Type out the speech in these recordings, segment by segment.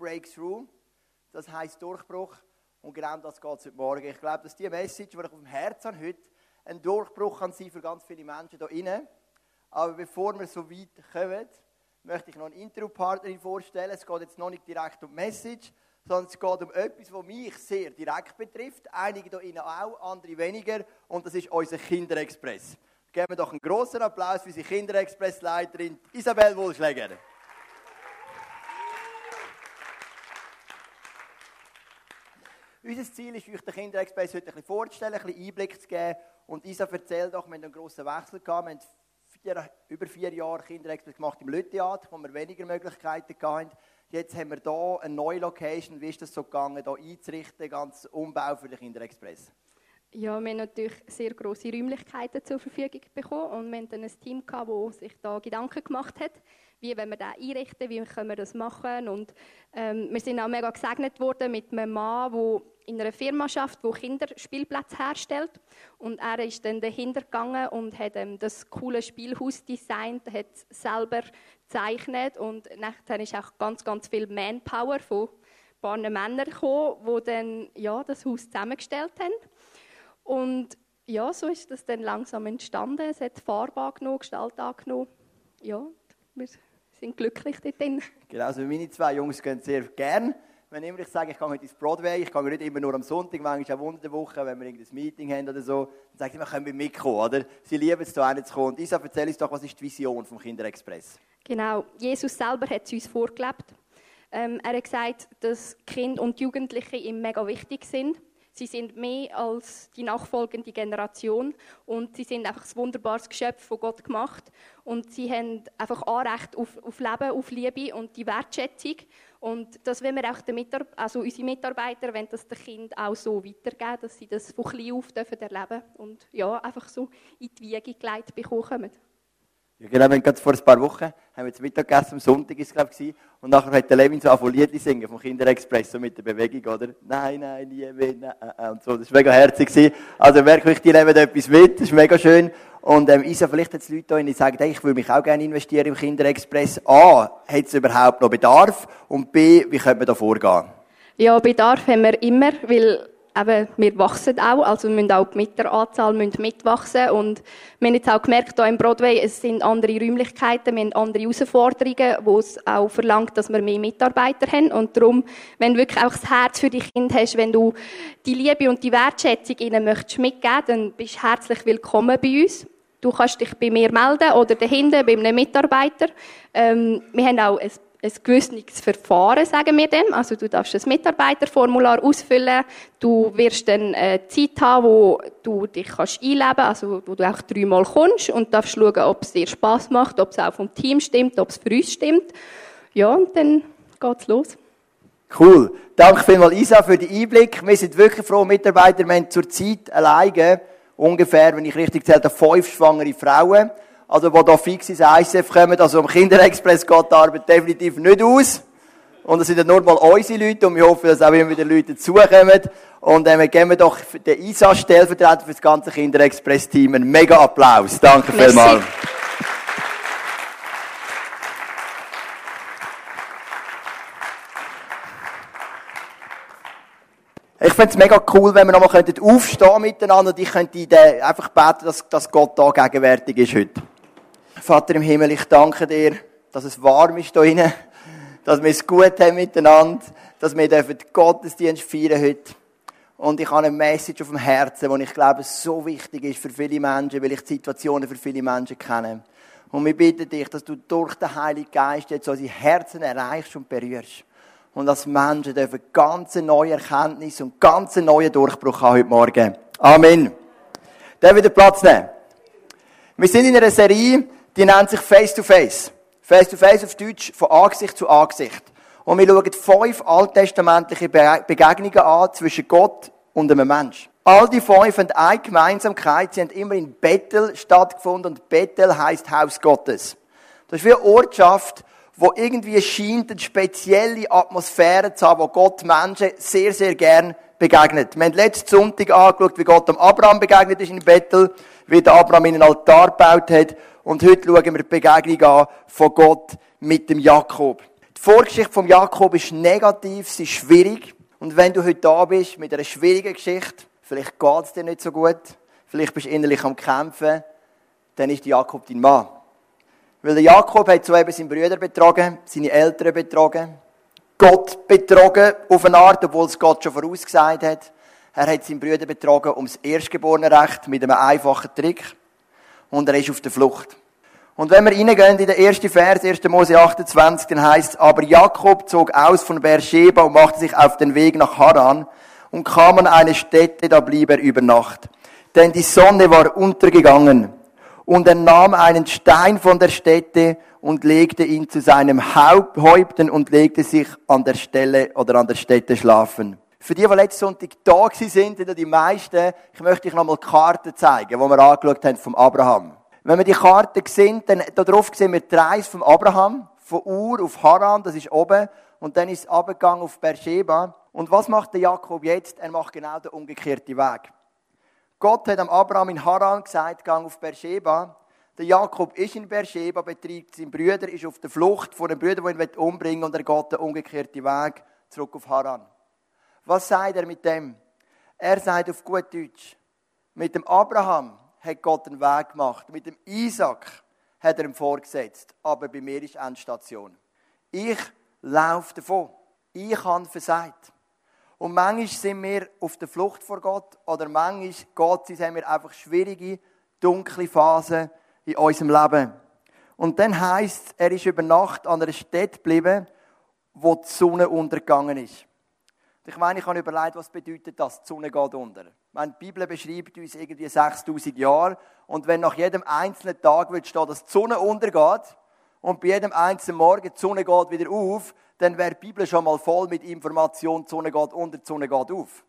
Breakthrough. Das heißt Durchbruch. Und genau das geht es heute Morgen. Ich glaube, dass die Message, die ich auf dem Herzen habe, heute ein Durchbruch kann sein für ganz viele Menschen hier drinnen. Aber bevor wir so weit kommen, möchte ich noch eine Interviewpartnerin vorstellen. Es geht jetzt noch nicht direkt um Message, sondern es geht um etwas, was mich sehr direkt betrifft. Einige hier drinnen auch, andere weniger. Und das ist unser Kinderexpress. Geben wir doch einen großen Applaus für unsere Kinderexpress-Leiterin Isabel Wohlschläger. Unser Ziel ist, euch den Kinderexpress heute ein bisschen vorzustellen, ein bisschen Einblick zu geben. Und Isa, erzähl doch, wir haben einen grossen Wechsel gehabt. Wir haben vier, über vier Jahre Kinderexpress gemacht im Lüttheater, wo wir weniger Möglichkeiten hatten. Jetzt haben wir hier eine neue Location. Wie ist das so gegangen, hier einzurichten, ganz Umbau für den Kinderexpress? Ja, wir haben natürlich sehr grosse Räumlichkeiten zur Verfügung bekommen und wir hatten ein Team, das sich da Gedanken gemacht hat, wie wollen wir das einrichten, wie können wir das machen und ähm, wir sind auch mega gesegnet worden mit einem Mann, der in einer Firma arbeitet, die Kinderspielplätze herstellt und er ist dann dahinter gegangen und hat ähm, das coole Spielhaus designt, hat es selber gezeichnet und nachher ist auch ganz, ganz viel Manpower von ein paar Männern gekommen, die dann ja, das Haus zusammengestellt haben. Und ja, so ist das dann langsam entstanden. Es hat Farbe angenommen, Gestalt angenommen. Ja, wir sind glücklich dort drin. Genau, also meine zwei Jungs gehen sehr gern. Wenn immer ich sage, ich gehe heute ins Broadway, ich gehe nicht immer nur am Sonntag, manchmal auch unter der Woche, wenn wir irgendein Meeting haben oder so, dann sagen sie immer, können wir mitkommen, oder? Sie lieben es, da zu kommen. Isa, erzähl uns doch, was ist die Vision vom Kinderexpress? Genau, Jesus selber hat es uns vorgelebt. Ähm, er hat gesagt, dass Kinder und Jugendliche ihm mega wichtig sind. Sie sind mehr als die nachfolgende Generation und sie sind einfach ein wunderbares Geschöpf von Gott gemacht und sie haben einfach Anrecht auf, auf Leben, auf Liebe und die Wertschätzung und das wollen wir auch Mitar also unsere Mitarbeiter, wenn das den Kind auch so weitergeben, dass sie das von klein auf dürfen erleben und ja, einfach so in die Wiege gelegt bekommen. Ja, genau, wir gerade vor ein paar Wochen haben wir jetzt Mittag gegessen, am Sonntag ist es, glaube ich, und nachher hat der Levin so ein Lied singen vom Kinderexpress, so mit der Bewegung, oder? Nein, nein, Liebe, nein, äh, und so. Das war mega herzig. Also wirklich, die nehmen etwas mit, das ist mega schön. Und ähm, Isa, vielleicht es Leute die sagen, hey, ich würde mich auch gerne investieren im Kinderexpress. A, hat es überhaupt noch Bedarf? Und B, wie könnte man da vorgehen? Ja, Bedarf haben wir immer, weil eben, wir wachsen auch, also wir müssen auch die Mieteranzahl müssen mitwachsen und wir haben jetzt auch gemerkt, hier im Broadway, es sind andere Räumlichkeiten, wir haben andere Herausforderungen, wo es auch verlangt, dass wir mehr Mitarbeiter haben und darum, wenn du wirklich auch das Herz für die Kinder hast, wenn du die Liebe und die Wertschätzung ihnen möchtest mitgeben, dann bist du herzlich willkommen bei uns. Du kannst dich bei mir melden oder dahinter bei einem Mitarbeiter. Ähm, wir haben auch ein ein gewisses Verfahren, sagen wir dem. Also du darfst das Mitarbeiterformular ausfüllen. Du wirst dann eine Zeit haben, wo du dich kannst einleben kannst, also wo du auch dreimal kommst und darfst schauen, ob es dir Spaß macht, ob es auch vom Team stimmt, ob es für uns stimmt. Ja, und dann geht's los. Cool. Danke vielmals, Isa, für den Einblick. Wir sind wirklich froh, Mitarbeiter. Wir haben zurzeit alleine ungefähr, wenn ich richtig zähle, fünf schwangere Frauen also die hier fix ins ICF kommen. Also am Kinderexpress geht die Arbeit definitiv nicht aus. Und es sind ja nur mal unsere Leute und wir hoffen, dass auch immer wieder Leute dazukommen. Und äh, wir geben doch den ISA stellvertretend für das ganze Kinderexpress-Team einen mega Applaus. Danke vielmals. Ich fände es mega cool, wenn wir nochmal aufstehen miteinander und ich könnte einfach beten, dass, dass Gott da gegenwärtig ist heute. Vater im Himmel, ich danke dir, dass es warm ist hier drinnen, dass wir es gut haben miteinander, dass wir den Gottesdienst feiern heute. Und ich habe eine Message auf dem Herzen, die ich glaube, so wichtig ist für viele Menschen, weil ich die Situationen für viele Menschen kenne. Und wir bitten dich, dass du durch den Heiligen Geist jetzt unsere Herzen erreichst und berührst. Und dass Menschen dürfen ganz neue Erkenntnis und ganz neuen Durchbruch haben heute Morgen. Amen. Darf wieder Platz nehmen? Wir sind in einer Serie, die nennt sich Face to Face. Face to Face auf Deutsch von Angesicht zu Angesicht. Und wir schauen fünf alttestamentliche Begegnungen an zwischen Gott und einem Mensch. All die fünf haben eine Gemeinsamkeit. Sie haben immer in Bethel stattgefunden und Bethel heißt Haus Gottes. Das ist wie eine Ortschaft, wo irgendwie scheint eine spezielle Atmosphäre zu haben, wo Gott Menschen sehr, sehr gern begegnet. Wir haben letzten Sonntag angeschaut, wie Gott dem Abraham begegnet ist in Bethel, wie der Abraham in einen Altar gebaut hat und heute schauen wir die Begegnung an von Gott mit dem Jakob. Die Vorgeschichte von Jakob ist negativ, sie ist schwierig. Und wenn du heute da bist mit einer schwierigen Geschichte, vielleicht geht es dir nicht so gut, vielleicht bist du innerlich am Kämpfen, dann ist Jakob dein Mann. Weil der Jakob hat so eben seinen Brüder betrogen, seine Eltern betrogen, Gott betrogen auf eine Art, obwohl es Gott schon vorausgesagt hat. Er hat seinen Brüder betrogen ums Erstgeborenenrecht mit einem einfachen Trick. Und er ist auf der Flucht. Und wenn wir reingehen in den ersten Vers, 1. Mose 28, dann heißt aber Jakob zog aus von Beersheba und machte sich auf den Weg nach Haran und kam an eine Stätte, da blieb er über Nacht. Denn die Sonne war untergegangen. Und er nahm einen Stein von der Stätte und legte ihn zu seinem Häupten und legte sich an der Stelle oder an der Stätte schlafen. Für die, die letzten Sonntag da sind, sind die meisten, ich möchte euch nochmal Karten zeigen, die wir angeschaut haben vom Abraham. Wenn wir die Karte sehen, dann darauf sehen wir die Reise vom Abraham, von Ur auf Haran, das ist oben, und dann ist es abgegangen auf Beersheba. Und was macht der Jakob jetzt? Er macht genau den umgekehrten Weg. Gott hat am Abraham in Haran gesagt, gang auf Beersheba. Der Jakob ist in Beersheba, betreibt sein Brüder, ist auf der Flucht vor dem Brüder, der ihn umbringen will, und er geht den umgekehrten Weg zurück auf Haran. Was sagt er mit dem? Er sagt auf gut Deutsch, mit dem Abraham hat Gott einen Weg gemacht. Mit dem Isaac hat er ihm vorgesetzt. Aber bei mir ist Endstation. Ich laufe davon. Ich habe versagt. Und manchmal sind wir auf der Flucht vor Gott oder manchmal Gott, haben wir einfach schwierige, dunkle Phasen in unserem Leben. Und dann heißt er ist über Nacht an einer Stätte geblieben, wo die Sonne untergegangen ist. Ich meine, ich habe überlegt, was bedeutet das, die Sonne geht unter. Meine, die Bibel beschreibt uns irgendwie 6000 Jahre. Und wenn nach jedem einzelnen Tag wird stehen, dass die Sonne untergeht und bei jedem einzelnen Morgen die Sonne geht wieder auf, dann wäre die Bibel schon mal voll mit Informationen, die Sonne geht unter, die Sonne geht auf.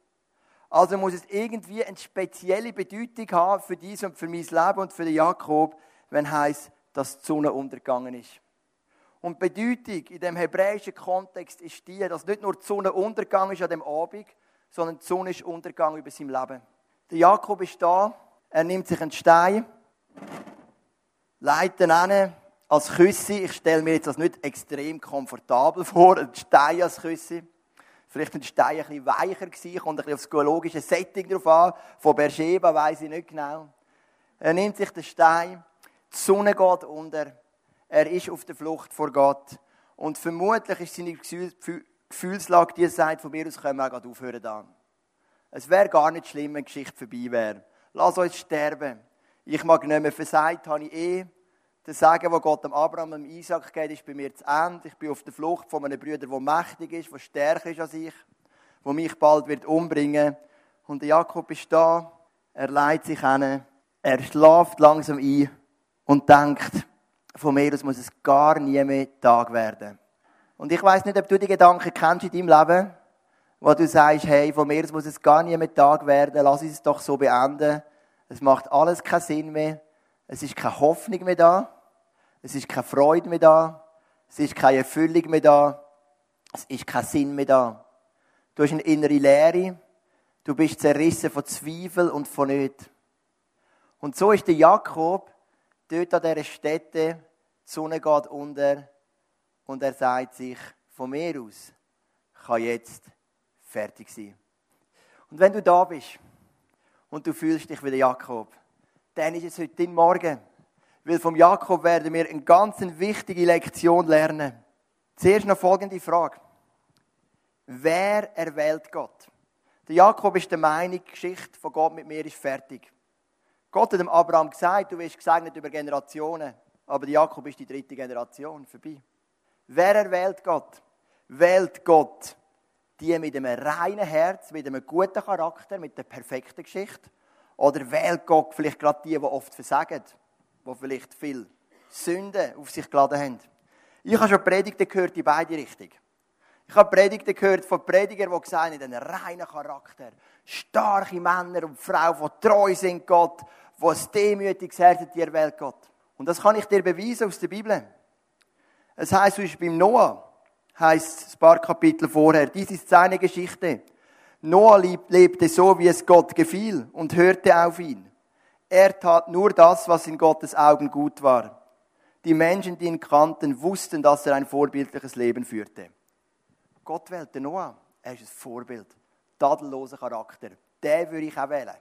Also muss es irgendwie eine spezielle Bedeutung haben für dies und für mein Leben und für den Jakob, wenn es heisst, dass die Sonne untergegangen ist. Und die Bedeutung in dem hebräischen Kontext ist die, dass nicht nur die Sonne untergegangen ist an dem Abend, sondern die Sonne ist untergegangen über sein Leben. Der Jakob ist da, er nimmt sich einen Stein, leitet ihn an als Küsse. Ich stelle mir jetzt das nicht extrem komfortabel vor, ein Stein als Küsse. Vielleicht ein Stein ein bisschen weicher gewesen, kommt ein bisschen aufs geologische Setting drauf an. Von Beersheba weiß ich nicht genau. Er nimmt sich den Stein, die Sonne geht unter, er ist auf der Flucht vor Gott. Und vermutlich ist seine Gefühlslage, die sagt, von mir aus können wir auch gerade aufhören da. Es wäre gar nicht schlimm, wenn die Geschichte vorbei wäre. Lass uns sterben. Ich mag nicht mehr versagt, habe ich eh. Das Sagen, was Gott dem Abraham und Isaac geht, ist bei mir zu Ende. Ich bin auf der Flucht von einem Bruder, der mächtig ist, der stärker ist als ich, der mich bald wird umbringen. Und der Jakob ist da, er leitet sich hin, er schlaft langsam ein und denkt, von mir aus muss es gar nie mehr Tag werden. Und ich weiß nicht, ob du die Gedanken kennst in deinem Leben, wo du sagst, hey, von mir aus muss es gar nie mehr Tag werden, lass es doch so beenden. Es macht alles keinen Sinn mehr. Es ist keine Hoffnung mehr da. Es ist keine Freude mehr da. Es ist keine Erfüllung mehr da. Es ist kein Sinn mehr da. Du hast eine innere Leere. Du bist zerrissen von Zweifel und von nicht. Und so ist der Jakob dort an dieser Stätte. Die Sonne geht unter und er sagt sich, von mir aus kann jetzt fertig sein. Und wenn du da bist und du fühlst dich wie der Jakob, dann ist es heute dein Morgen. Weil vom Jakob werden wir eine ganz wichtige Lektion lernen. Zuerst noch folgende Frage. Wer erwählt Gott? Der Jakob ist der Meinung, die Geschichte von Gott mit mir ist fertig. Gott hat dem Abraham gesagt, du wirst gesegnet über Generationen. Aber Jakob ist die dritte Generation vorbei. Wer erwählt Gott? Wählt Gott die mit einem reinen Herz, mit einem guten Charakter, mit der perfekten Geschichte? Oder wählt Gott vielleicht gerade die, die oft versagen, die vielleicht viel Sünde auf sich geladen haben? Ich habe schon Predigten gehört in beide Richtungen. Ich habe Predigten gehört von Predigern, die gesagt haben, einen reinen Charakter, starke Männer und Frauen, die treu sind Gott, die ein demütiges Herz hat, die erwählt Gott. Und das kann ich dir beweisen aus der Bibel. Es heißt zum Beispiel beim Noah, heißt ein paar Kapitel vorher, dies ist seine Geschichte. Noah lebte so, wie es Gott gefiel und hörte auf ihn. Er tat nur das, was in Gottes Augen gut war. Die Menschen, die ihn kannten, wussten, dass er ein vorbildliches Leben führte. Gott wählte Noah. Er ist ein Vorbild. Tadelloser Charakter. Den würde ich auch wählen.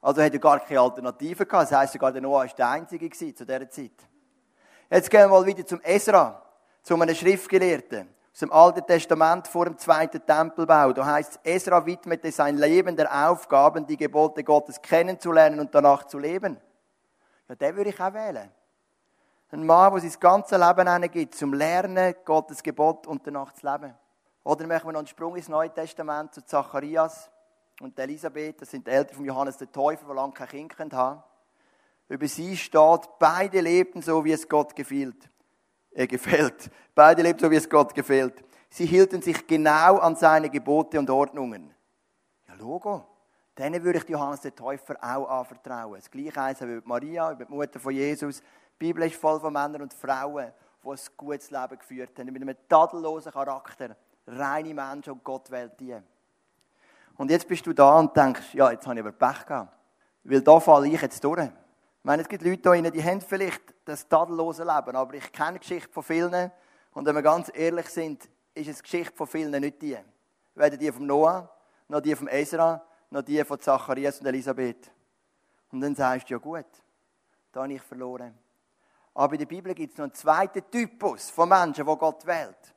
Also er hatte gar keine Alternative gehabt. Das heisst sogar, der Noah war der Einzige zu dieser Zeit. Jetzt gehen wir mal wieder zum Esra, zu einem Schriftgelehrten aus dem Alten Testament vor dem zweiten Tempelbau. Da heißt Esra widmete sein Leben der Aufgaben, die Gebote Gottes kennenzulernen und danach zu leben. Ja, den würde ich auch wählen. Ein Mann, der sein ganzes Leben gibt, zum Lernen, Gottes Gebot und danach zu leben. Oder machen wir noch einen Sprung ins Neue Testament zu Zacharias und Elisabeth. Das sind die Eltern von Johannes der Täufer, die lange kein Kind haben. Über sie steht, beide lebten so, wie es Gott gefiel äh, gefällt. Beide lebten so, wie es Gott gefällt. Sie hielten sich genau an seine Gebote und Ordnungen. Ja, Logo. Denen würde ich Johannes den Täufer auch anvertrauen. Das gleiche heisst über Maria, über die Mutter von Jesus. Die Bibel ist voll von Männern und Frauen, die ein gutes Leben geführt haben, mit einem tadellosen Charakter. Reine Menschen und Gott wählt die. Und jetzt bist du da und denkst, ja, jetzt habe ich aber Pech gehabt. Weil da falle ich jetzt durch. Ich meine, es gibt Leute hier die haben vielleicht das tadellose Leben, aber ich kenne die Geschichte von vielen. Und wenn wir ganz ehrlich sind, ist es die Geschichte von vielen nicht die. Weder die von Noah, noch die von Ezra, noch die von Zacharias und Elisabeth. Und dann sagst du, ja gut, da habe ich verloren. Aber in der Bibel gibt es noch einen zweiten Typus von Menschen, die Gott wählt.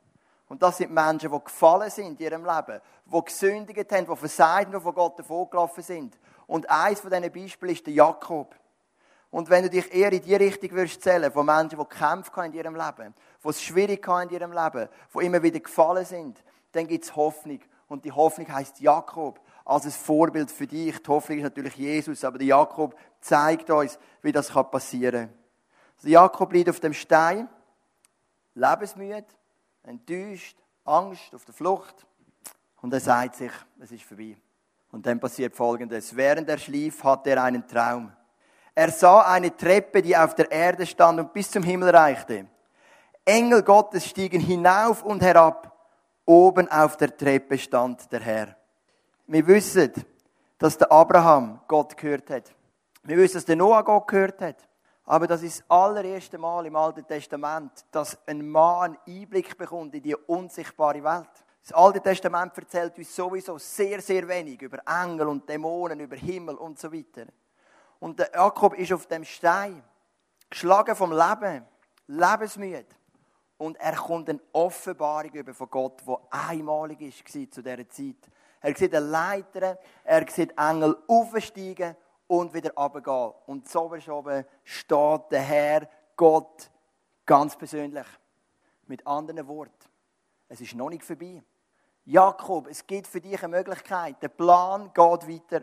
Und das sind Menschen, die gefallen sind in ihrem Leben, die gesündigt haben, die versagt und von Gott davongelaufen sind. Und eins von diesen Beispielen ist der Jakob. Und wenn du dich eher in die Richtung würdest zählen, von Menschen, die gekämpft haben in ihrem Leben, die es schwierig haben in ihrem Leben, die immer wieder gefallen sind, dann gibt es Hoffnung. Und die Hoffnung heißt Jakob als ein Vorbild für dich. Die Hoffnung ist natürlich Jesus, aber der Jakob zeigt uns, wie das passieren kann. Also Jakob liegt auf dem Stein, lebensmüde, enttäuscht, Angst, auf der Flucht. Und er sagt sich, es ist vorbei. Und dann passiert Folgendes. Während er schlief, hatte er einen Traum. Er sah eine Treppe, die auf der Erde stand und bis zum Himmel reichte. Engel Gottes stiegen hinauf und herab. Oben auf der Treppe stand der Herr. Wir wissen, dass der Abraham Gott gehört hat. Wir wissen, dass der Noah Gott gehört hat. Aber das ist das allererste Mal im Alten Testament, dass ein Mann Einblick bekommt in die unsichtbare Welt. Das Alte Testament erzählt uns sowieso sehr, sehr wenig über Engel und Dämonen, über Himmel und so weiter. Und der Jakob ist auf dem Stein, geschlagen vom Leben, lebensmüde. Und er kommt eine Offenbarung über von Gott, die einmalig war zu dieser Zeit. Er sieht eine Leiter, er sieht Engel aufsteigen und wieder runtergehen. Und so oben steht der Herr, Gott, ganz persönlich. Mit anderen Worten, es ist noch nicht vorbei. Jakob, es gibt für dich eine Möglichkeit. Der Plan geht weiter.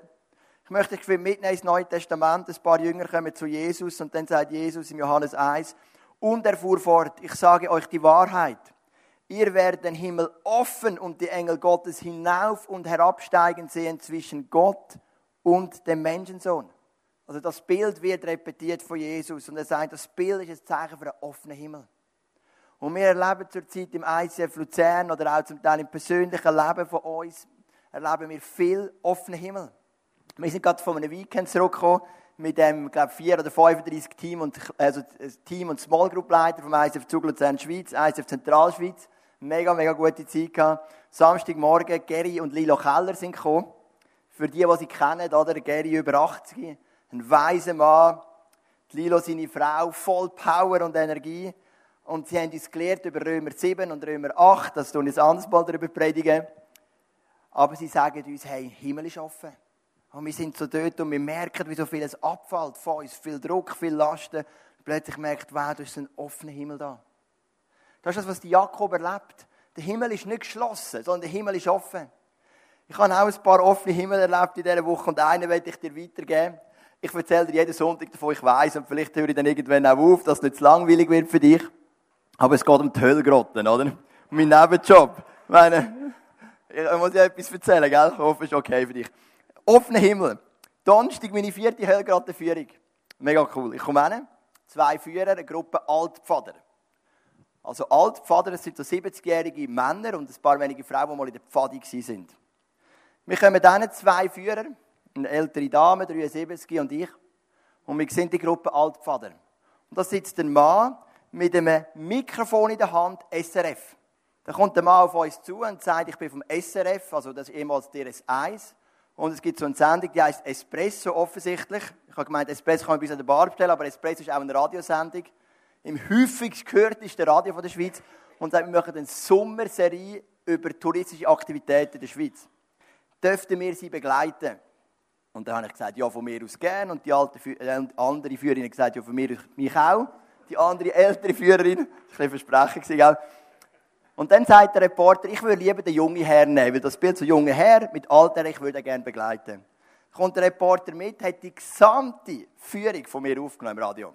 Ich möchte dich mitnehmen ins Neue Testament. Ein paar Jünger kommen zu Jesus und dann sagt Jesus im Johannes 1, und er fuhr fort, ich sage euch die Wahrheit. Ihr werdet den Himmel offen und die Engel Gottes hinauf und herabsteigen sehen zwischen Gott und dem Menschensohn. Also das Bild wird repetiert von Jesus und er sagt, das Bild ist ein Zeichen für einen offenen Himmel. Und wir erleben zurzeit im ICF Luzern oder auch zum Teil im persönlichen Leben von uns, erleben wir viel offenen Himmel. Wir sind gerade von einem Weekend zurückgekommen mit dem, glaube vier oder 35 Team und, also Team und Small Group Leiter vom ISF Zug Luzern Schweiz, ISF Zentralschweiz. Mega, mega gute Zeit gehabt. Samstagmorgen, Gary und Lilo Keller sind gekommen. Für die, die sie kennen, oder? Gary über 80, ein weiser Mann. Lilo seine Frau, voll Power und Energie. Und sie haben uns gelehrt über Römer 7 und Römer 8, das tun ein anderes Mal darüber predigen. Aber sie sagen uns, hey, Himmel ist offen. Und wir sind so dort und wir merken, wie so vieles abfällt von uns. Viel Druck, viel Lasten. Plötzlich merkt, wow, da ist ein offener Himmel da. Das ist das, was Jakob erlebt. Der Himmel ist nicht geschlossen, sondern der Himmel ist offen. Ich habe auch ein paar offene Himmel erlebt in dieser Woche und einen werde ich dir weitergeben. Ich erzähle dir jeden Sonntag davon, ich weiß und vielleicht höre ich dann irgendwann auch auf, dass es nicht zu langweilig wird für dich. Aber es geht um die Höllgrotten, oder? Meinen Nebenjob. Ich meine, ich muss dir etwas erzählen, gell? Ich hoffe, es ist okay für dich offener Himmel. Donnerstag meine vierte Höllgratenführung. Mega cool. Ich komme hin, zwei Führer, eine Gruppe Altpfader. Also Altpfader, das sind so 70-jährige Männer und ein paar wenige Frauen, die mal in der Pfade waren. Wir kommen dann zwei Führer, eine ältere Dame, 73 und ich. Und wir sind die Gruppe Altpfader. Und da sitzt ein Mann mit einem Mikrofon in der Hand, SRF. Da kommt der Mann auf uns zu und sagt, ich bin vom SRF, also das ist ehemals DRS1. Und es gibt so eine Sendung, die heißt Espresso offensichtlich. Ich habe gemeint, Espresso kann man bis an der Bar bestellen, aber Espresso ist auch eine Radiosendung. Im häufigst gehörtesten Radio von der Schweiz. Und sagt, wir machen eine Sommerserie über touristische Aktivitäten in der Schweiz. Dürften wir sie begleiten? Und dann habe ich gesagt, ja, von mir aus gern. Und die alte, äh, andere Führerin hat gesagt, ja, von mir aus mich auch. Die andere ältere Führerin, das war ein Versprechen, gell? Und dann sagt der Reporter, ich würde lieber den jungen Herrn nehmen, weil das Bild so junge Herr mit Alter, ich würde ihn gerne begleiten. Kommt der Reporter mit, hat die gesamte Führung von mir aufgenommen im Radio.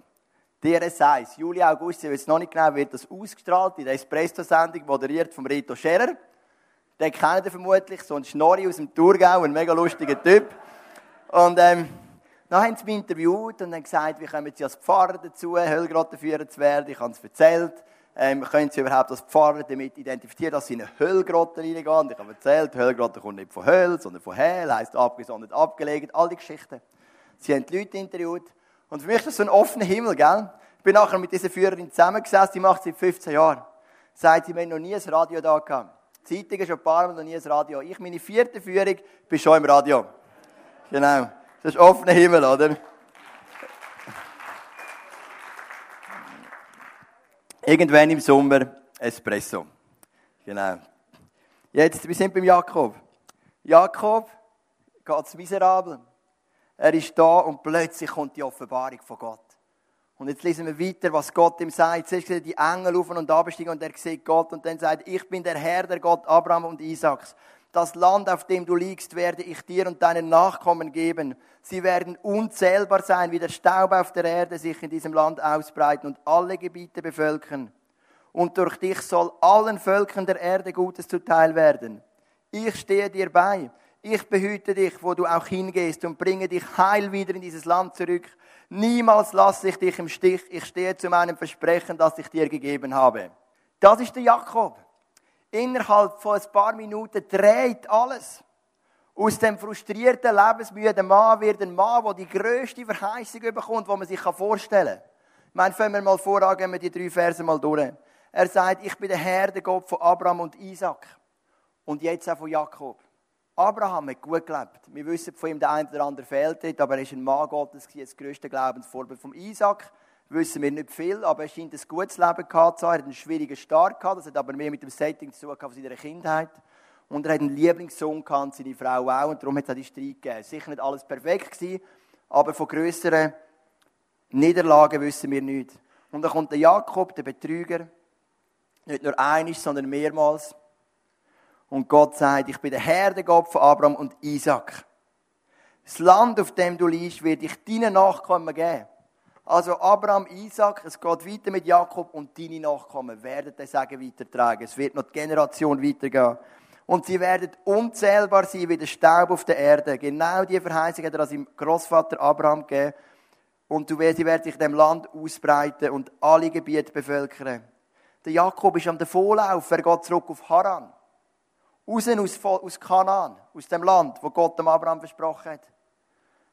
DRS1, Juli, August, ich weiß noch nicht genau, wird das ausgestrahlt in der Espresso-Sendung, moderiert vom Rito Scherer. Den kennt ihr vermutlich, so ein Schnorri aus dem Thurgau, ein mega lustiger Typ. Und ähm, dann haben sie mich interviewt und haben gesagt, wie kommen sie als Pfarrer dazu, Höllgrottenführer zu werden. Ich habe es erzählt. Ähm, können Sie überhaupt als Pfarrer damit identifizieren, dass Sie in eine Höllgrotte reingehen? Und ich habe erzählt, Höllgrotte kommt nicht von Höll, sondern von Hell, heisst abgesondert, abgelegt, all die Geschichten. Sie haben die Leute interviewt. Und für mich ist das so ein offener Himmel, gell? Ich bin nachher mit dieser Führerin zusammengesessen, die macht seit 15 Jahren. Sagt sie, haben noch nie ein Radio da gehabt. Zeitungen schon ein paar Mal, noch nie ein Radio. Ich, meine vierte Führung, bin schon im Radio. Genau. Das ist offener Himmel, oder? Irgendwann im Sommer Espresso. Genau. Jetzt, wir sind beim Jakob. Jakob geht's miserabel. Er ist da und plötzlich kommt die Offenbarung von Gott. Und jetzt lesen wir weiter, was Gott ihm sagt. Zuerst sieht die Engel auf und absteigen und er sieht Gott und dann sagt, ich bin der Herr, der Gott Abraham und Isaaks. Das Land, auf dem du liegst, werde ich dir und deinen Nachkommen geben. Sie werden unzählbar sein, wie der Staub auf der Erde sich in diesem Land ausbreiten und alle Gebiete bevölkern. Und durch dich soll allen Völkern der Erde Gutes zuteil werden. Ich stehe dir bei. Ich behüte dich, wo du auch hingehst und bringe dich heil wieder in dieses Land zurück. Niemals lasse ich dich im Stich. Ich stehe zu meinem Versprechen, das ich dir gegeben habe. Das ist der Jakob innerhalb von ein paar Minuten dreht alles. Aus dem frustrierten, lebensmüden Mann wird ein Mann, der die grösste Verheißung bekommt, die man sich vorstellen kann. Ich meine, fangen wir mal vor, gehen wir die drei Verse mal durch. Er sagt, ich bin der Herr, der Gott von Abraham und Isaac. Und jetzt auch von Jakob. Abraham hat gut gelebt. Wir wissen von ihm, der eine oder andere fehlt aber er ist ein Mann Gottes, das größte Glaubensvorbild von Isaac wissen wir nicht viel, aber er scheint ein gutes Leben gehabt zu haben. Er hat einen schwierigen Start gehabt, das hat aber mehr mit dem Setting zu tun von seiner Kindheit. Und er hat einen Lieblingssohn gehabt, seine Frau auch, und darum hat es auch die Streit gegeben. Sicher nicht alles perfekt gewesen, aber von grösseren Niederlagen wissen wir nicht. Und dann kommt der Jakob, der Betrüger, nicht nur einig, sondern mehrmals. Und Gott sagt, ich bin der Herr, der Gott von Abraham und Isaac. Das Land, auf dem du liegst, wird ich deinen Nachkommen geben. Also Abraham, Isaac, es geht weiter mit Jakob und deine Nachkommen werden den Segen weitertragen. Es wird noch die Generation weitergehen. Und sie werden unzählbar sein wie der Staub auf der Erde. Genau die Verheißung hat er seinem Großvater Abraham gegeben. Und du wirst, sie werden sich in dem Land ausbreiten und alle Gebiete bevölkern. Der Jakob ist am Davonlauf, er geht zurück auf Haran. Raus aus, aus Kanaan, aus dem Land, wo Gott dem Abraham versprochen hat.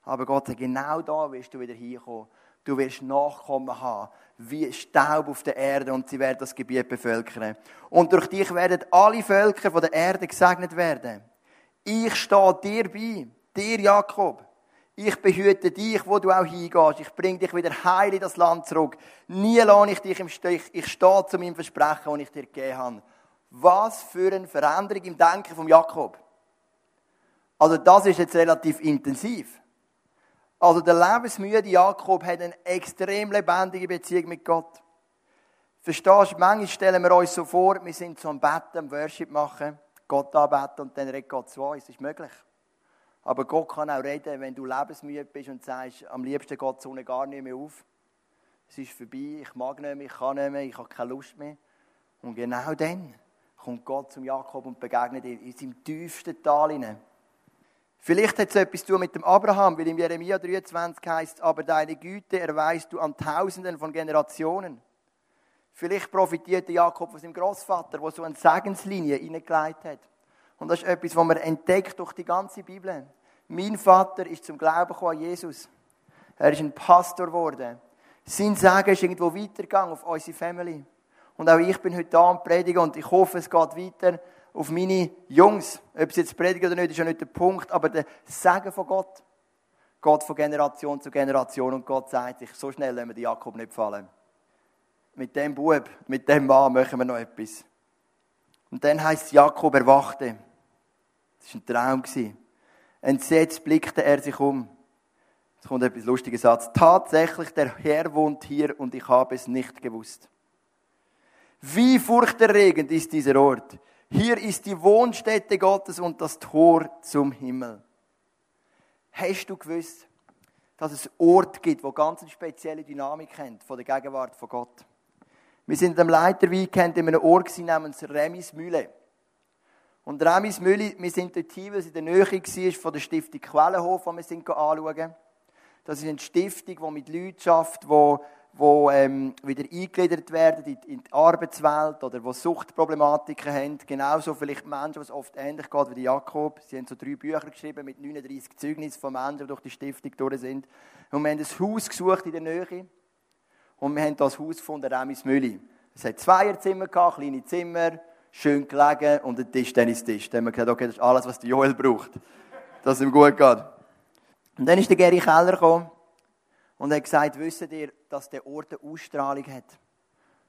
Aber Gott sagt, genau da wirst du wieder hinkommen. Du wirst Nachkommen haben, wie Staub auf der Erde und sie werden das Gebiet bevölkern. Und durch dich werden alle Völker von der Erde gesegnet werden. Ich stehe dir bei, dir Jakob. Ich behüte dich, wo du auch hingehst. Ich bringe dich wieder heil in das Land zurück. Nie lasse ich dich im Stich. Ich stehe zu meinem Versprechen, das ich dir gegeben habe. Was für eine Veränderung im Denken von Jakob. Also das ist jetzt relativ intensiv. Also der lebensmüde Jakob hat eine extrem lebendige Beziehung mit Gott. Verstehst du, manchmal stellen wir uns so vor, wir sind so am Betten, am Worship machen, Gott anbeten und dann redet Gott zu uns. Das ist möglich. Aber Gott kann auch reden, wenn du lebensmüde bist und sagst, am liebsten geht die Sonne gar nicht mehr auf. Es ist vorbei, ich mag nicht mehr, ich kann nicht mehr, ich habe keine Lust mehr. Und genau dann kommt Gott zum Jakob und begegnet ihm in seinem tiefsten Tal hinein. Vielleicht hat es etwas zu tun mit dem Abraham, weil im Jeremia 23 heißt, aber deine Güte erweist du an Tausenden von Generationen. Vielleicht profitierte Jakob von seinem Großvater, der so eine Segenslinie hineingelegt hat. Und das ist etwas, was man entdeckt durch die ganze Bibel. Mein Vater ist zum Glauben gekommen an Jesus. Er ist ein Pastor geworden. Sein Segen ist irgendwo weitergegangen auf unsere Family. Und auch ich bin heute da und predige und ich hoffe, es geht weiter auf meine Jungs. Ob sie jetzt predigen oder nicht, ist ja nicht der Punkt, aber der Segen von Gott geht von Generation zu Generation und Gott sagt sich, so schnell lassen wir die Jakob nicht fallen. Mit dem Bub, mit dem Mann machen wir noch etwas. Und dann heißt Jakob erwachte. Das war ein Traum. Entsetzt blickte er sich um. Jetzt kommt etwas lustiger Satz. Tatsächlich, der Herr wohnt hier und ich habe es nicht gewusst. Wie furchterregend ist dieser Ort. Hier ist die Wohnstätte Gottes und das Tor zum Himmel. Hast du gewusst, dass es Ort gibt, wo ganz eine spezielle Dynamik haben von der Gegenwart von Gott? Wir sind am Leiterweekend in einem Ort namens Remis Mühle. Und Remis Mühle, wir sind dort hin, weil es in der Nähe war von der Stiftung Quellenhof, die wir sind anschauen. Das ist eine Stiftung, die mit Leuten schafft, die die ähm, wieder eingegliedert werden in, in die Arbeitswelt oder die Suchtproblematiken haben. Genauso vielleicht Menschen, was oft ähnlich geht wie die Jakob. Sie haben so drei Bücher geschrieben mit 39 Zeugnissen von Menschen, die durch die Stiftung durch sind. Und wir haben ein Haus gesucht in der Nähe. Und wir haben das Haus gefunden, Remis Mülli. Es hat Zweierzimmer kleine Zimmer, schön gelegen und ein Tisch, Tennistisch. Da haben wir gesagt, okay, das ist alles, was Joel braucht. Dass es ihm gut geht. Und dann ist der Gary Keller gekommen und hat gesagt, wisst ihr, dass der Ort eine Ausstrahlung hat?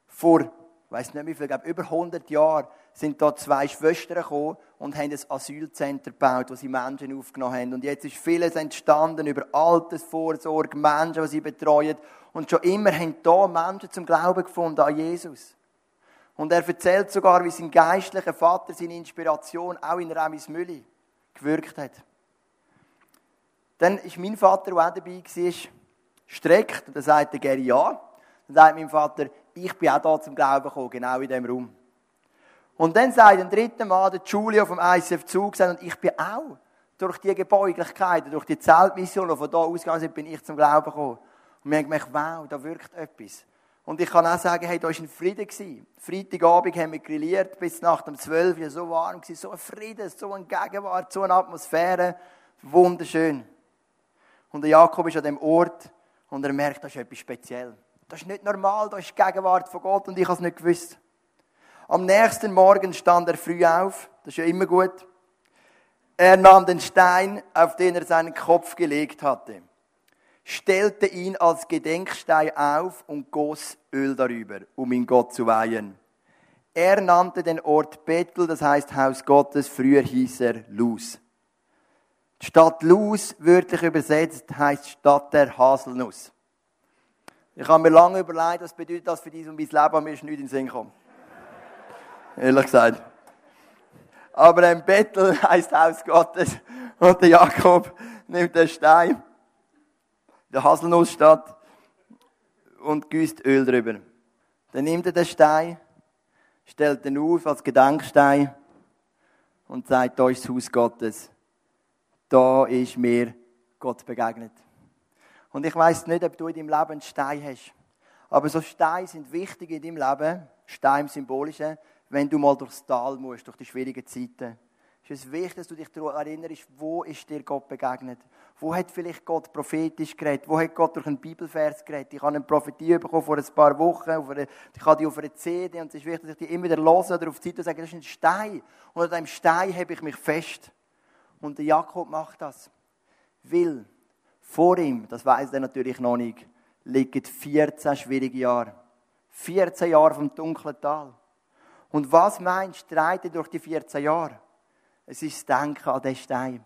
Vor, ich weiss nicht wie viel, glaube über 100 Jahren sind da zwei Schwestern gekommen und haben ein Asylzentrum gebaut, wo sie Menschen aufgenommen haben. Und jetzt ist vieles entstanden über Altersvorsorge, Menschen, die sie betreuen. Und schon immer haben da Menschen zum Glauben gefunden an Jesus. Und er erzählt sogar, wie sein geistlicher Vater seine Inspiration auch in Remis Mülli gewirkt hat. Dann ist mein Vater, der auch dabei war, streckt. Und dann sagt der Gary ja. Dann sagt mein Vater, ich bin auch da zum Glauben gekommen, genau in diesem Raum. Und dann sagt ein dritter Mann, der Julio vom ICF Zug, und ich bin auch durch die Gebäuglichkeiten, durch die Zeltmission, die von da ausgegangen sind, bin ich zum Glauben gekommen. Und wir haben gemerkt, wow, da wirkt etwas. Und ich kann auch sagen, hey, da war ein Frieden. Freitagabend haben wir grilliert, bis nach dem 12 Uhr, so warm gewesen, so ein Frieden, so eine Gegenwart, so eine Atmosphäre. Wunderschön. Und der Jakob ist an dem Ort, und er merkt, das ist etwas speziell. Das ist nicht normal, das ist die Gegenwart von Gott und ich habe es nicht gewusst. Am nächsten Morgen stand er früh auf, das ist ja immer gut. Er nahm den Stein, auf den er seinen Kopf gelegt hatte, stellte ihn als Gedenkstein auf und goss Öl darüber, um ihn Gott zu weihen. Er nannte den Ort Bethel, das heißt Haus Gottes, früher hieß er Luz. Stadt Luz, wörtlich übersetzt, heißt Stadt der Haselnuss. Ich habe mir lange überlegt, was bedeutet das für dich und mein Leben, aber mir ist nicht in den Sinn gekommen. Ehrlich gesagt. Aber ein Bettel heißt Haus Gottes und der Jakob nimmt den Stein, der Haselnussstadt, und gießt Öl drüber. Dann nimmt er den Stein, stellt ihn auf als Gedenkstein und sagt, da ist das Haus Gottes da ist mir Gott begegnet. Und ich weiß nicht, ob du in deinem Leben einen Stein hast. Aber so Steine sind wichtig in deinem Leben, Stein im Symbolischen, wenn du mal durchs Tal musst, durch die schwierigen Zeiten. Ist es wichtig, dass du dich daran erinnerst, wo ist dir Gott begegnet? Wo hat vielleicht Gott prophetisch geredet? Wo hat Gott durch einen Bibelvers geredet? Ich habe eine Prophetie bekommen vor ein paar Wochen. Eine, ich habe die auf einer CD und es ist wichtig, dass ich die immer wieder höre oder auf die und sage, das ist ein Stein. Und an diesem Stein habe ich mich fest. Und der Jakob macht das. Will vor ihm, das weiß er natürlich noch nicht, liegen 14 schwierige Jahre. 14 Jahre vom dunklen Tal. Und was meinst du, treibt durch die 14 Jahre? Es ist das Denken an den Stein.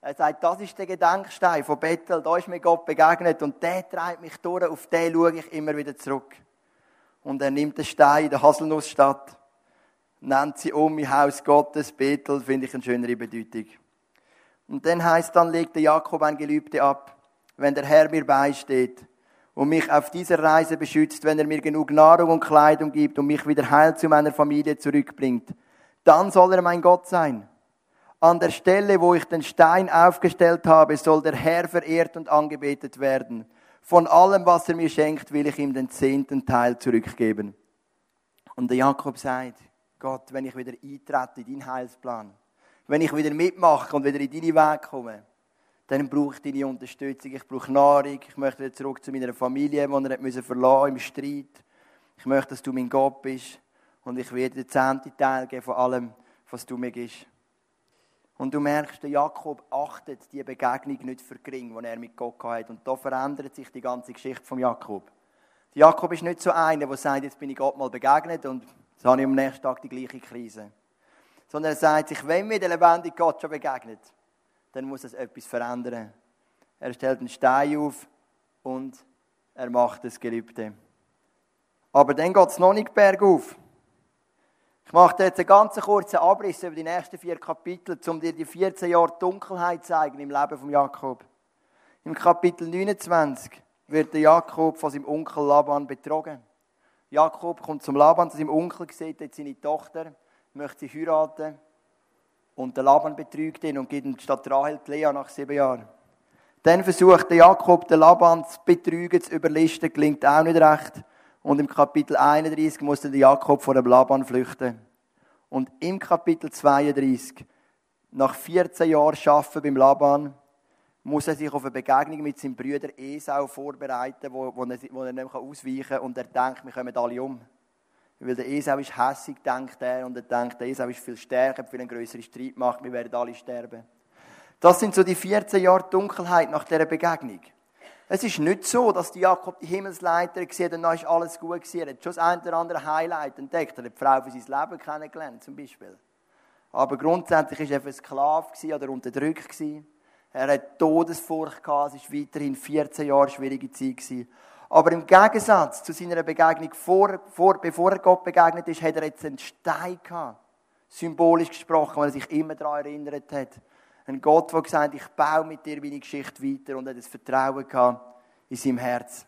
Er sagt, das ist der Gedenkstein von Bethel, da ist mir Gott begegnet und der treibt mich durch, auf den schaue ich immer wieder zurück. Und er nimmt den Stein in der Haselnussstadt nennt sie um in Haus Gottes, Bethel, finde ich eine schönere Bedeutung. Und dann heißt dann, legt der Jakob ein Gelübde ab, wenn der Herr mir beisteht und mich auf dieser Reise beschützt, wenn er mir genug Nahrung und Kleidung gibt und mich wieder heil zu meiner Familie zurückbringt, dann soll er mein Gott sein. An der Stelle, wo ich den Stein aufgestellt habe, soll der Herr verehrt und angebetet werden. Von allem, was er mir schenkt, will ich ihm den zehnten Teil zurückgeben. Und der Jakob sagt, Gott, wenn ich wieder eintrete in deinen Heilsplan, wenn ich wieder mitmache und wieder in deine Wege komme, dann brauche ich deine Unterstützung. Ich brauche Nahrung. Ich möchte wieder zurück zu meiner Familie, die er müssen verlassen im Streit. Ich möchte, dass du mein Gott bist. Und ich werde den zehnten Teil geben von allem, was du mir gibst. Und du merkst, der Jakob achtet die Begegnung nicht für gering, die er mit Gott hat. Und da verändert sich die ganze Geschichte von Jakob. Der Jakob ist nicht so einer, der sagt, jetzt bin ich Gott mal begegnet und jetzt habe ich am nächsten Tag die gleiche Krise. Sondern er sagt sich, wenn mir der lebendige Gott schon begegnet, dann muss es etwas verändern. Er stellt einen Stein auf und er macht das Gelübde. Aber dann geht es noch nicht bergauf. Ich mache jetzt einen ganz kurzen Abriss über die nächsten vier Kapitel, um dir die 14 Jahre Dunkelheit zeigen im Leben von Jakob. Im Kapitel 29 wird der Jakob von seinem Onkel Laban betrogen. Jakob kommt zum Laban, zu seinem Onkel, sieht jetzt seine Tochter, möchte sie heiraten. Und der Laban betrügt ihn und gibt ihm statt Rahel die Lea nach sieben Jahren. Dann versucht der Jakob, den Laban zu betrügen, zu überlisten, gelingt auch nicht recht. Und im Kapitel 31 musste der Jakob vor dem Laban flüchten. Und im Kapitel 32, nach 14 Jahren Arbeiten beim Laban, muss er sich auf eine Begegnung mit seinem Bruder Esau vorbereiten, wo, wo, er, wo er nicht ausweichen kann. Und er denkt, wir kommen alle um. Weil der Esau ist hässig, denkt er, und er denkt, der Esau ist viel stärker, viel eine größere Streitmacht, wir werden alle sterben. Das sind so die 14 Jahre Dunkelheit nach dieser Begegnung. Es ist nicht so, dass die Jakob die Himmelsleiter gesehen und dann ist alles gut gewesen. Er hat schon das eine oder andere Highlight entdeckt. Er hat die Frau für sein Leben kennengelernt, zum Beispiel. Aber grundsätzlich war er ein Sklave oder unterdrückt. Er hat Todesfurcht gehabt. Es war weiterhin 14 Jahre schwierige Zeit. Aber im Gegensatz zu seiner Begegnung, vor, vor, bevor er Gott begegnet ist, hat er jetzt einen Stein gehabt. Symbolisch gesprochen, weil er sich immer daran erinnert hat. Ein Gott, der gesagt hat, ich baue mit dir meine Geschichte weiter und hat das Vertrauen gehabt in seinem Herz.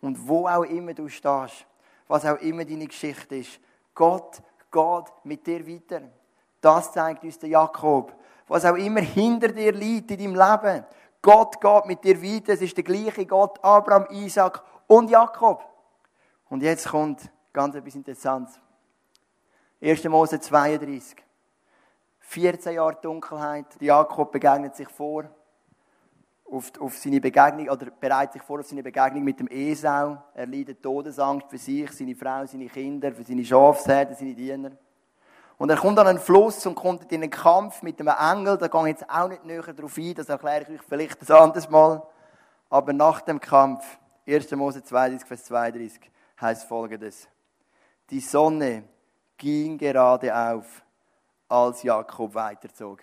Und wo auch immer du stehst, was auch immer deine Geschichte ist, Gott geht mit dir weiter. Das zeigt uns der Jakob. Was auch immer hinter dir liegt in deinem Leben, Gott geht mit dir weiter. Es ist der gleiche Gott, Abraham, Isaac und Jakob. Und jetzt kommt ganz etwas Interessantes. 1. Mose 32. 14 Jahre Dunkelheit. Jakob begegnet sich vor auf, auf seine Begegnung, oder bereitet sich vor auf seine Begegnung mit dem Esau. Er leidet Todesangst für sich, seine Frau, seine Kinder, für seine Schafsherden, seine Diener. Und er kommt an einen Fluss und kommt in einen Kampf mit einem Engel. Da gehe ich jetzt auch nicht näher darauf ein, das erkläre ich euch vielleicht ein anderes Mal. Aber nach dem Kampf, 1. Mose 32, Vers 32, heißt folgendes. Die Sonne ging gerade auf als Jakob weiterzog.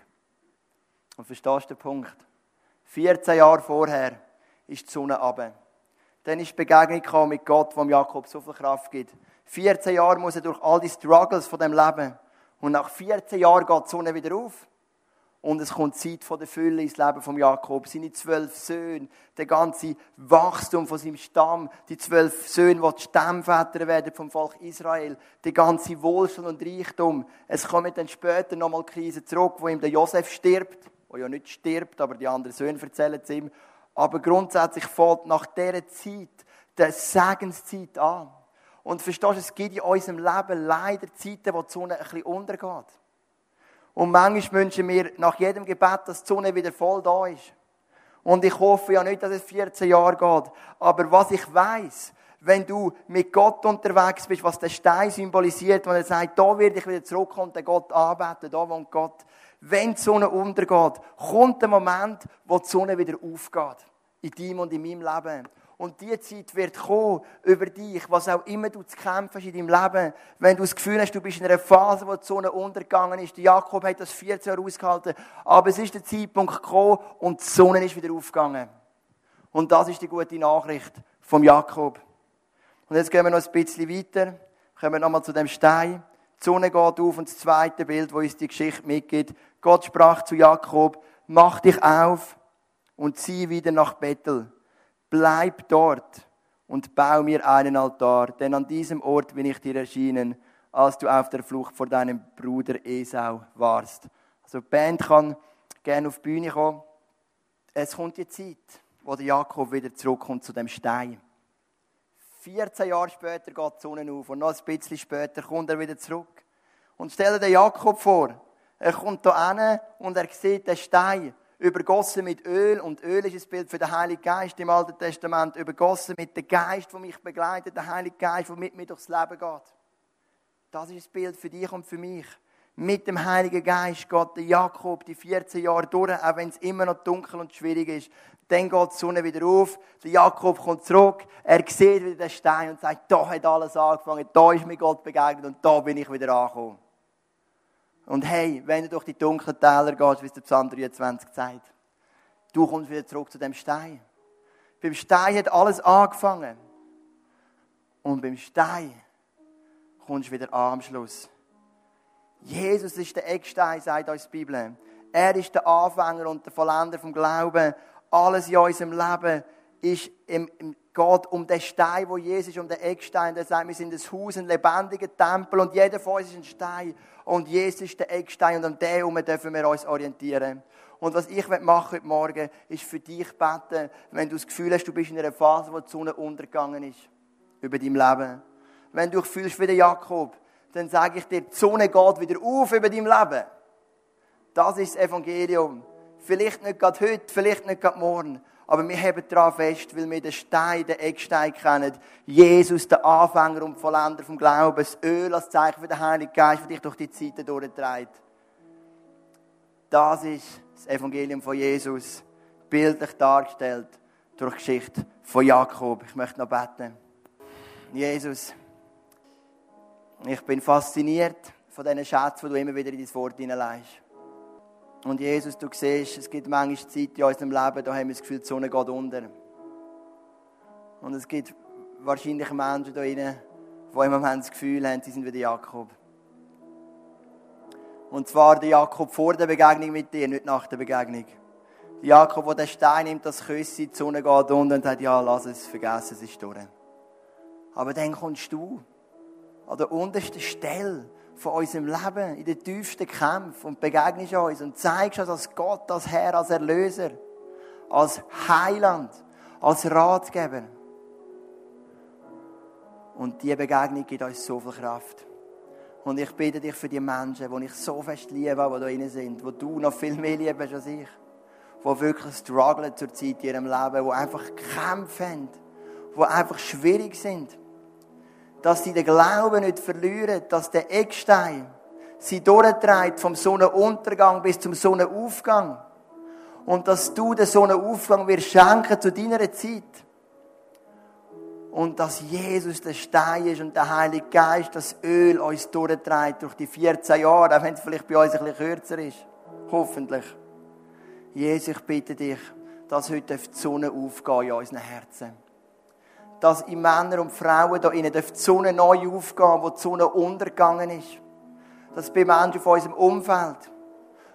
Und verstehst du den Punkt? 14 Jahre vorher ist die Sonne runter. Dann ist die Begegnung mit Gott, wo Jakob so viel Kraft gibt. 14 Jahre muss er durch all die Struggles von dem Leben. Und nach 14 Jahren geht die Sonne wieder auf. Und es kommt Zeit der Fülle ins Leben von Jakob. Seine zwölf Söhne, der ganze Wachstum von seinem Stamm, die zwölf Söhne, die die Stammväter werden vom Volk Israel, der ganze Wohlstand und Reichtum. Es kommt dann später nochmal Krise zurück, wo ihm der Josef stirbt, wo ja nicht stirbt, aber die anderen Söhne erzählen es ihm. Aber grundsätzlich fällt nach dieser Zeit der Segenszeit an. Und verstehst du, es gibt in unserem Leben leider Zeiten, wo die Sonne ein bisschen untergeht. Und manchmal wünschen wir nach jedem Gebet, dass die Sonne wieder voll da ist. Und ich hoffe ja nicht, dass es 14 Jahre geht. Aber was ich weiß, wenn du mit Gott unterwegs bist, was der Stein symbolisiert, wenn er sagt, da werde ich wieder zurückkommen und den Gott anbeten, da wohnt Gott. Wenn die Sonne untergeht, kommt der Moment, wo die Sonne wieder aufgeht. In deinem und in meinem Leben. Und die Zeit wird kommen über dich, was auch immer du zu kämpfen hast in deinem Leben. Wenn du das Gefühl hast, du bist in einer Phase, wo die Sonne untergegangen ist. Jakob hat das 14 Jahre ausgehalten. Aber es ist der Zeitpunkt gekommen und die Sonne ist wieder aufgegangen. Und das ist die gute Nachricht vom Jakob. Und jetzt gehen wir noch ein bisschen weiter. Kommen wir nochmal zu dem Stein. Die Sonne geht auf und das zweite Bild, wo uns die Geschichte mitgibt. Gott sprach zu Jakob, mach dich auf und zieh wieder nach Bethel bleib dort und bau mir einen Altar, denn an diesem Ort bin ich dir erschienen, als du auf der Flucht vor deinem Bruder Esau warst. Also die Band kann gerne auf die Bühne kommen. Es kommt die Zeit, wo der Jakob wieder zurückkommt zu dem Stein. 14 Jahre später geht die Sonne auf und noch ein bisschen später kommt er wieder zurück. Und stell dir den Jakob vor. Er kommt da hin und er sieht den Stein übergossen mit Öl. Und Öl ist ein Bild für den Heiligen Geist im Alten Testament. Übergossen mit dem Geist, der mich begleitet, der Heilige Geist, der mit mir durchs Leben geht. Das ist das Bild für dich und für mich. Mit dem Heiligen Geist geht der Jakob die 14 Jahre durch, auch wenn es immer noch dunkel und schwierig ist. Dann geht die Sonne wieder auf, der Jakob kommt zurück, er sieht wieder den Stein und sagt, da hat alles angefangen, da ist mir Gott begegnet und da bin ich wieder angekommen. Und hey, wenn du durch die dunklen Täler gehst, wie es der Psalm 23 sagt, du kommst wieder zurück zu dem Stein. Beim Stein hat alles angefangen. Und beim Stein kommst du wieder an am Schluss. Jesus ist der Eckstein, sagt uns die Bibel. Er ist der Anfänger und der Vollender vom Glauben. Alles in unserem Leben ist im, im, geht um den Stein, wo Jesus um den Eckstein. Der sagt, wir sind ein Haus, ein lebendiger Tempel und jeder von uns ist ein Stein. Und Jesus ist der Eckstein und an dem herum dürfen wir uns orientieren. Und was ich machen heute Morgen, ist für dich beten, wenn du das Gefühl hast, du bist in einer Phase, wo die Sonne untergegangen ist. Über dein Leben. Wenn du dich fühlst wie der Jakob, dann sage ich dir, die Sonne geht wieder auf über dein Leben. Das ist das Evangelium. Vielleicht nicht gerade heute, vielleicht nicht gerade morgen. Aber wir haben daran fest, weil wir den Stein, den Eckstein kennen. Jesus, der Anfänger und Vollender vom Glauben. Das Öl als Zeichen für den Heiligen Geist, der dich durch die Zeiten durchtreibt. Das ist das Evangelium von Jesus. Bildlich dargestellt durch die Geschichte von Jakob. Ich möchte noch beten. Jesus, ich bin fasziniert von diesen Schätzen, die du immer wieder in dein Wort hineinlegst. Und Jesus, du siehst, es gibt manchmal Zeit in unserem Leben, da haben wir das Gefühl, die Sonne geht unter. Und es gibt wahrscheinlich Menschen da drinnen, die im Moment das Gefühl haben, sie sind wie der Jakob. Und zwar der Jakob vor der Begegnung mit dir, nicht nach der Begegnung. Der Jakob, der den Stein nimmt, das Küsse, die Sonne geht unter und sagt, ja, lass es, vergessen, es ist durch. Aber dann kommst du an der untersten Stelle von unserem Leben, in den tiefsten Kämpfen und begegnest uns und zeigst uns als Gott, als Herr, als Erlöser, als Heiland, als Ratgeber. Und diese Begegnung gibt uns so viel Kraft. Und ich bitte dich für die Menschen, die ich so fest liebe, die da drin sind, die du noch viel mehr liebst als ich, die wirklich strugglen zur Zeit in ihrem Leben, die einfach Kämpfe haben, die einfach schwierig sind dass sie den Glauben nicht verlieren, dass der Eckstein sie durchtreibt vom Sonnenuntergang bis zum Sonnenaufgang. Und dass du den Sonnenaufgang wirst schenken zu deiner Zeit. Und dass Jesus der Stein ist und der Heilige Geist das Öl uns durchtreibt durch die 14 Jahre, auch wenn es vielleicht bei uns ein bisschen kürzer ist. Hoffentlich. Jesus, ich bitte dich, dass heute die Sonne aufgehen in unseren Herzen dass in Männer und Frauen da innen die Sonne neu aufgehen, wo die Sonne untergegangen ist. Dass bei Menschen von unserem Umfeld,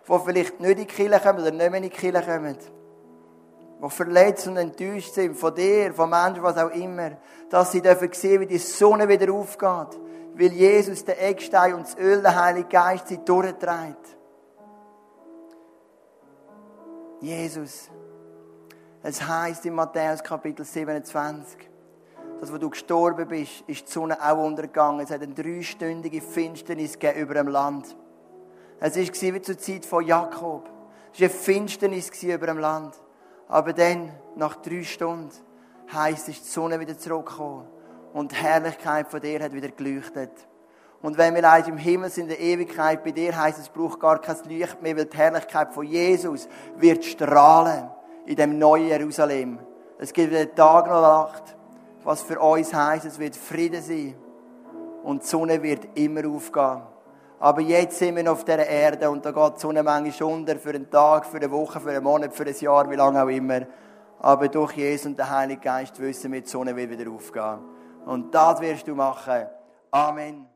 die vielleicht nicht in die Kirche kommen oder nicht mehr in die Kirche kommen, die verletzt und enttäuscht sind von dir, von Menschen, was auch immer, dass sie dürfen sehen, wie die Sonne wieder aufgeht, weil Jesus, der Eckstein und das Öl, der Heilige Geist, sie durchtreibt. Jesus. Es heißt in Matthäus Kapitel 27, dass wo du gestorben bist, ist die Sonne auch untergegangen. Es hat eine dreistündige Finsternis gegeben über dem Land. Es war wie zur Zeit von Jakob. Es war eine Finsternis über dem Land. Aber dann, nach drei Stunden, heisst es, ist die Sonne wieder zurückgekommen. Und die Herrlichkeit von dir hat wieder geleuchtet. Und wenn wir eins im Himmel sind, in der Ewigkeit bei dir, heisst es, braucht gar kein Licht mehr, weil die Herrlichkeit von Jesus wird strahlen in dem neuen Jerusalem. Es gibt weder Tag noch Nacht was für uns heisst, es wird Frieden sein und die Sonne wird immer aufgehen. Aber jetzt sind wir auf dieser Erde und da geht die Sonne manchmal unter für einen Tag, für eine Woche, für einen Monat, für ein Jahr, wie lange auch immer. Aber durch Jesus und den Heiligen Geist wissen wir, die Sonne wird wieder aufgehen. Und das wirst du machen. Amen.